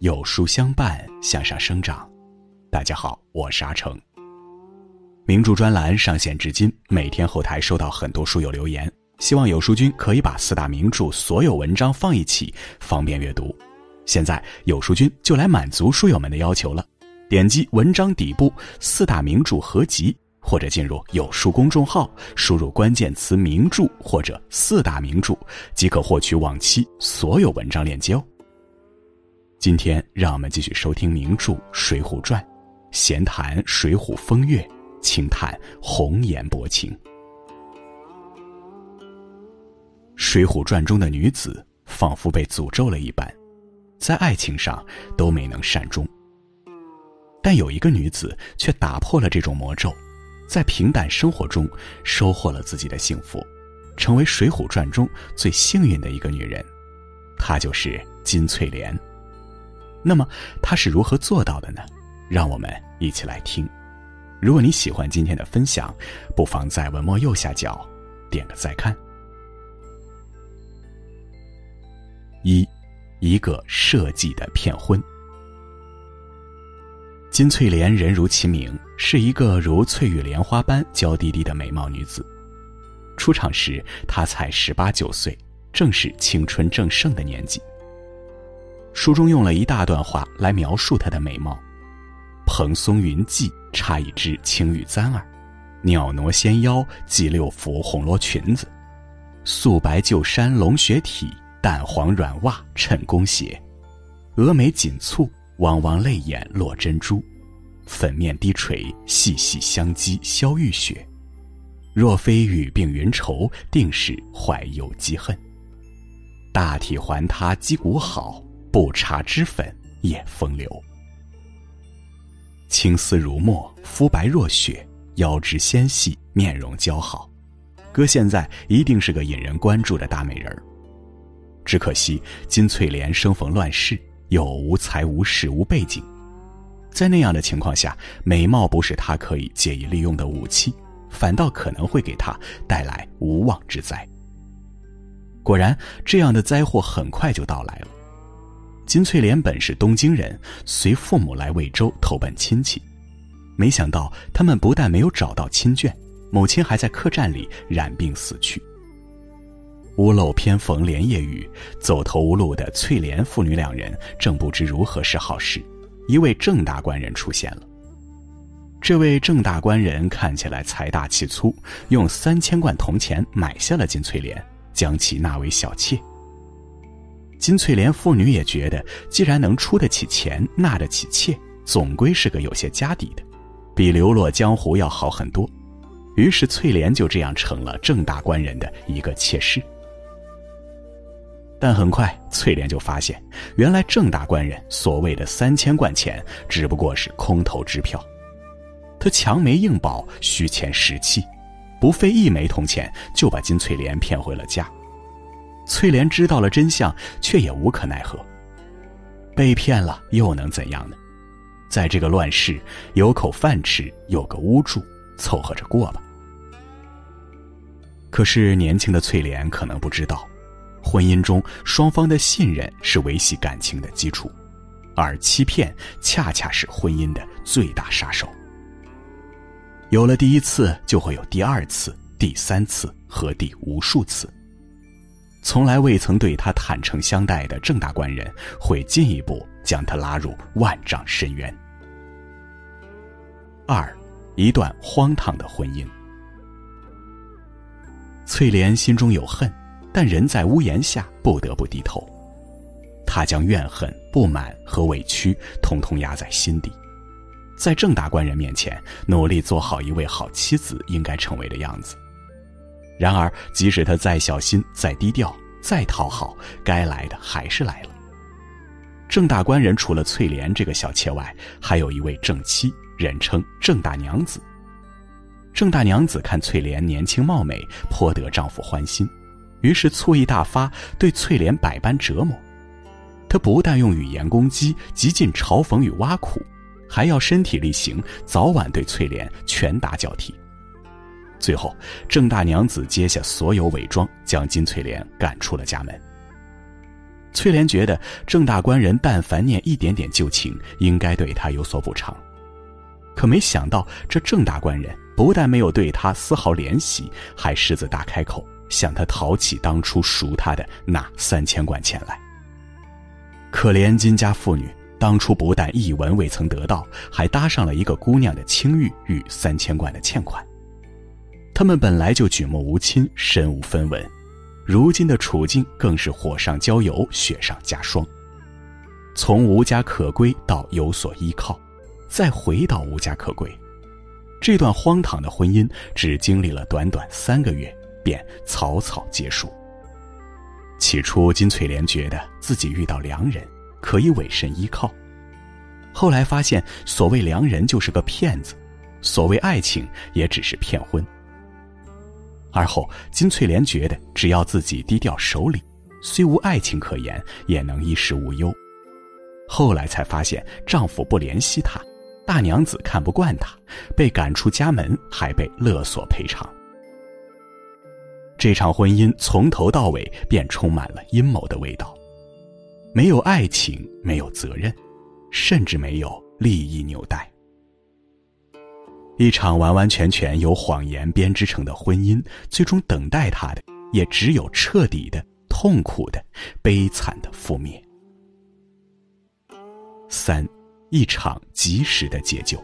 有书相伴，向上生长。大家好，我是阿成。名著专栏上线至今，每天后台收到很多书友留言，希望有书君可以把四大名著所有文章放一起，方便阅读。现在有书君就来满足书友们的要求了，点击文章底部四大名著合集。或者进入有书公众号，输入关键词“名著”或者“四大名著”，即可获取往期所有文章链接哦。今天让我们继续收听名著《水浒传》，闲谈水浒风月，轻叹红颜薄情。《水浒传》中的女子仿佛被诅咒了一般，在爱情上都没能善终。但有一个女子却打破了这种魔咒。在平淡生活中收获了自己的幸福，成为《水浒传》中最幸运的一个女人，她就是金翠莲。那么她是如何做到的呢？让我们一起来听。如果你喜欢今天的分享，不妨在文末右下角点个再看。一，一个设计的骗婚。金翠莲人如其名，是一个如翠玉莲花般娇滴滴的美貌女子。出场时，她才十八九岁，正是青春正盛的年纪。书中用了一大段话来描述她的美貌：蓬松云髻，插一支青玉簪儿；袅娜纤腰，系六幅红罗裙子；素白旧衫龙雪体，淡黄软袜衬宫鞋；峨眉紧蹙。汪汪泪眼落珍珠，粉面低垂细细香肌消玉雪。若非雨鬓云愁，定是怀忧积恨。大体还他肌骨好，不搽脂粉也风流。青丝如墨，肤白若雪，腰肢纤细，面容姣好，搁现在一定是个引人关注的大美人儿。只可惜金翠莲生逢乱世。又无才无势无背景，在那样的情况下，美貌不是她可以借以利用的武器，反倒可能会给她带来无妄之灾。果然，这样的灾祸很快就到来了。金翠莲本是东京人，随父母来魏州投奔亲戚，没想到他们不但没有找到亲眷，母亲还在客栈里染病死去。屋漏偏逢连夜雨，走投无路的翠莲父女两人正不知如何是好时，一位郑大官人出现了。这位郑大官人看起来财大气粗，用三千贯铜钱买下了金翠莲，将其纳为小妾。金翠莲父女也觉得，既然能出得起钱，纳得起妾，总归是个有些家底的，比流落江湖要好很多。于是翠莲就这样成了郑大官人的一个妾室。但很快，翠莲就发现，原来郑大官人所谓的三千贯钱只不过是空头支票。他强媒硬保，虚钱实气，不费一枚铜钱就把金翠莲骗回了家。翠莲知道了真相，却也无可奈何。被骗了又能怎样呢？在这个乱世，有口饭吃，有个屋住，凑合着过吧。可是年轻的翠莲可能不知道。婚姻中，双方的信任是维系感情的基础，而欺骗恰恰是婚姻的最大杀手。有了第一次，就会有第二次、第三次和第无数次。从来未曾对他坦诚相待的郑大官人，会进一步将他拉入万丈深渊。二，一段荒唐的婚姻。翠莲心中有恨。但人在屋檐下，不得不低头。他将怨恨、不满和委屈统统压在心底，在郑大官人面前努力做好一位好妻子应该成为的样子。然而，即使他再小心、再低调、再讨好，该来的还是来了。郑大官人除了翠莲这个小妾外，还有一位正妻，人称郑大娘子。郑大娘子看翠莲年轻貌美，颇得丈夫欢心。于是醋意大发，对翠莲百般折磨。她不但用语言攻击，极尽嘲讽与挖苦，还要身体力行，早晚对翠莲拳打脚踢。最后，郑大娘子揭下所有伪装，将金翠莲赶出了家门。翠莲觉得郑大官人但凡念一点点旧情，应该对他有所补偿。可没想到，这郑大官人不但没有对她丝毫怜惜，还狮子大开口，向她讨起当初赎她的那三千贯钱来。可怜金家妇女，当初不但一文未曾得到，还搭上了一个姑娘的清誉与三千贯的欠款。他们本来就举目无亲，身无分文。如今的处境更是火上浇油，雪上加霜。从无家可归到有所依靠，再回到无家可归，这段荒唐的婚姻只经历了短短三个月，便草草结束。起初，金翠莲觉得自己遇到良人，可以委身依靠；后来发现，所谓良人就是个骗子，所谓爱情也只是骗婚。而后，金翠莲觉得，只要自己低调守礼，虽无爱情可言，也能衣食无忧。后来才发现，丈夫不怜惜她，大娘子看不惯她，被赶出家门，还被勒索赔偿。这场婚姻从头到尾便充满了阴谋的味道，没有爱情，没有责任，甚至没有利益纽带。一场完完全全由谎言编织成的婚姻，最终等待他的也只有彻底的、痛苦的、悲惨的覆灭。三，一场及时的解救。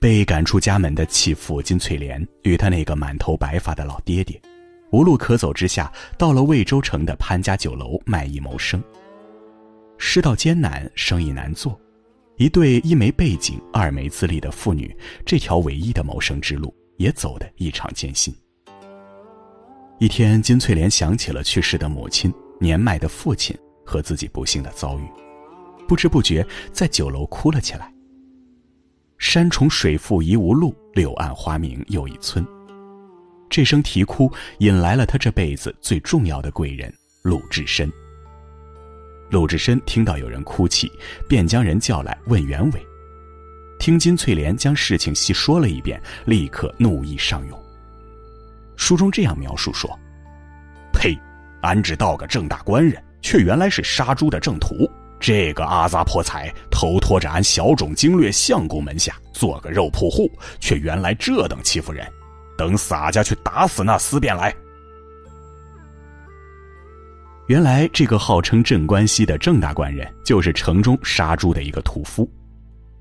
被赶出家门的弃妇金翠莲与她那个满头白发的老爹爹，无路可走之下，到了魏州城的潘家酒楼卖艺谋生。世道艰难，生意难做。一对一没背景、二没资历的妇女，这条唯一的谋生之路也走得异常艰辛。一天，金翠莲想起了去世的母亲、年迈的父亲和自己不幸的遭遇，不知不觉在酒楼哭了起来。山重水复疑无路，柳暗花明又一村。这声啼哭引来了他这辈子最重要的贵人鲁智深。鲁智深听到有人哭泣，便将人叫来问原委。听金翠莲将事情细说了一遍，立刻怒意上涌。书中这样描述说：“呸！俺只道个正大官人，却原来是杀猪的正途。这个阿杂破财，头托着俺小种经略相公门下做个肉铺户，却原来这等欺负人。等洒家去打死那厮便来。”原来这个号称镇关西的郑大官人，就是城中杀猪的一个屠夫。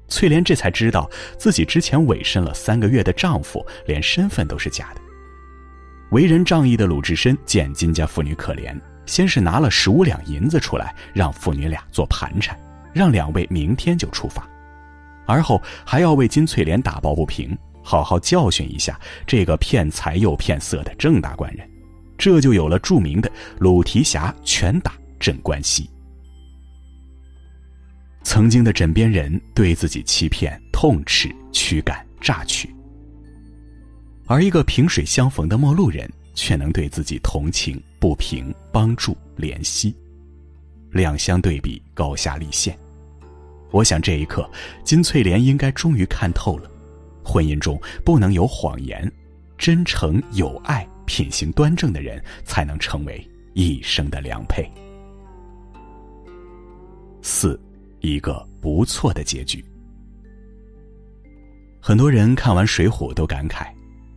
翠莲这才知道自己之前委身了三个月的丈夫，连身份都是假的。为人仗义的鲁智深见金家妇女可怜，先是拿了十五两银子出来，让父女俩做盘缠，让两位明天就出发。而后还要为金翠莲打抱不平，好好教训一下这个骗财又骗色的郑大官人。这就有了著名的鲁提辖拳打镇关西。曾经的枕边人对自己欺骗、痛斥、驱赶、榨取，而一个萍水相逢的陌路人却能对自己同情、不平、帮助、怜惜，两相对比，高下立现。我想这一刻，金翠莲应该终于看透了，婚姻中不能有谎言，真诚有爱。品行端正的人才能成为一生的良配。四，一个不错的结局。很多人看完《水浒》都感慨：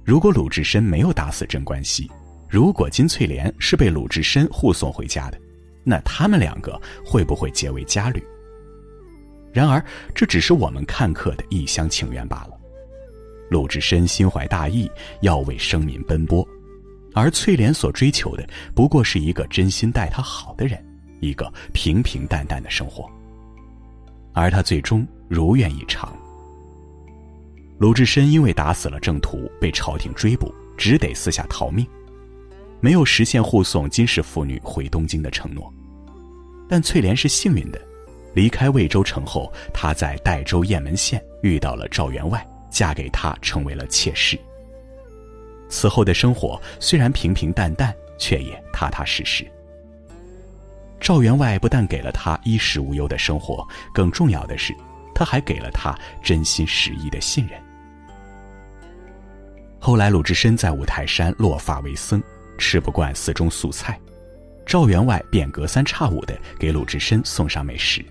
如果鲁智深没有打死镇关西，如果金翠莲是被鲁智深护送回家的，那他们两个会不会结为家侣？然而，这只是我们看客的一厢情愿罢了。鲁智深心怀大义，要为生民奔波。而翠莲所追求的，不过是一个真心待她好的人，一个平平淡淡的生活。而他最终如愿以偿。鲁智深因为打死了郑屠，被朝廷追捕，只得四下逃命，没有实现护送金氏妇女回东京的承诺。但翠莲是幸运的，离开魏州城后，她在代州雁门县遇到了赵员外，嫁给他，成为了妾室。此后的生活虽然平平淡淡，却也踏踏实实。赵员外不但给了他衣食无忧的生活，更重要的是，他还给了他真心实意的信任。后来，鲁智深在五台山落发为僧，吃不惯寺中素菜，赵员外便隔三差五的给鲁智深送上美食。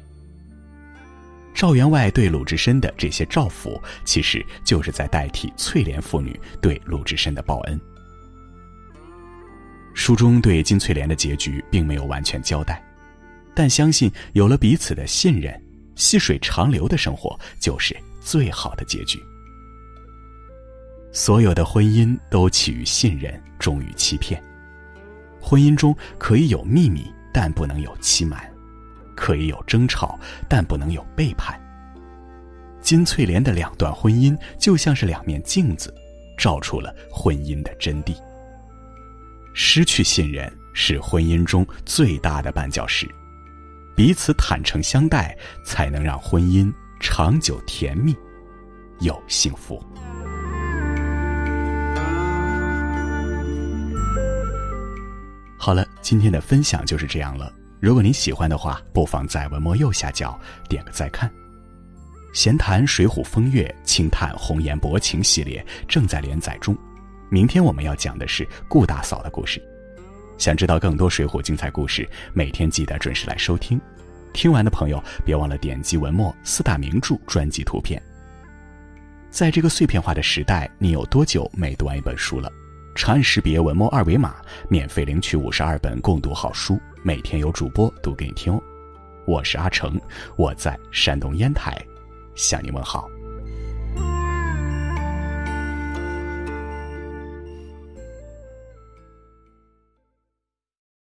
赵员外对鲁智深的这些照拂，其实就是在代替翠莲父女对鲁智深的报恩。书中对金翠莲的结局并没有完全交代，但相信有了彼此的信任，细水长流的生活就是最好的结局。所有的婚姻都起于信任，终于欺骗。婚姻中可以有秘密，但不能有欺瞒；可以有争吵，但不能有背叛。金翠莲的两段婚姻就像是两面镜子，照出了婚姻的真谛。失去信任是婚姻中最大的绊脚石，彼此坦诚相待，才能让婚姻长久甜蜜，又幸福。好了，今天的分享就是这样了。如果您喜欢的话，不妨在文末右下角点个再看。闲谈《水浒风月》，轻叹红颜薄情系列正在连载中。明天我们要讲的是顾大嫂的故事。想知道更多水浒精彩故事，每天记得准时来收听。听完的朋友别忘了点击文末四大名著专辑图片。在这个碎片化的时代，你有多久没读完一本书了？长按识别文末二维码，免费领取五十二本共读好书，每天有主播读给你听哦。我是阿成，我在山东烟台，向你问好。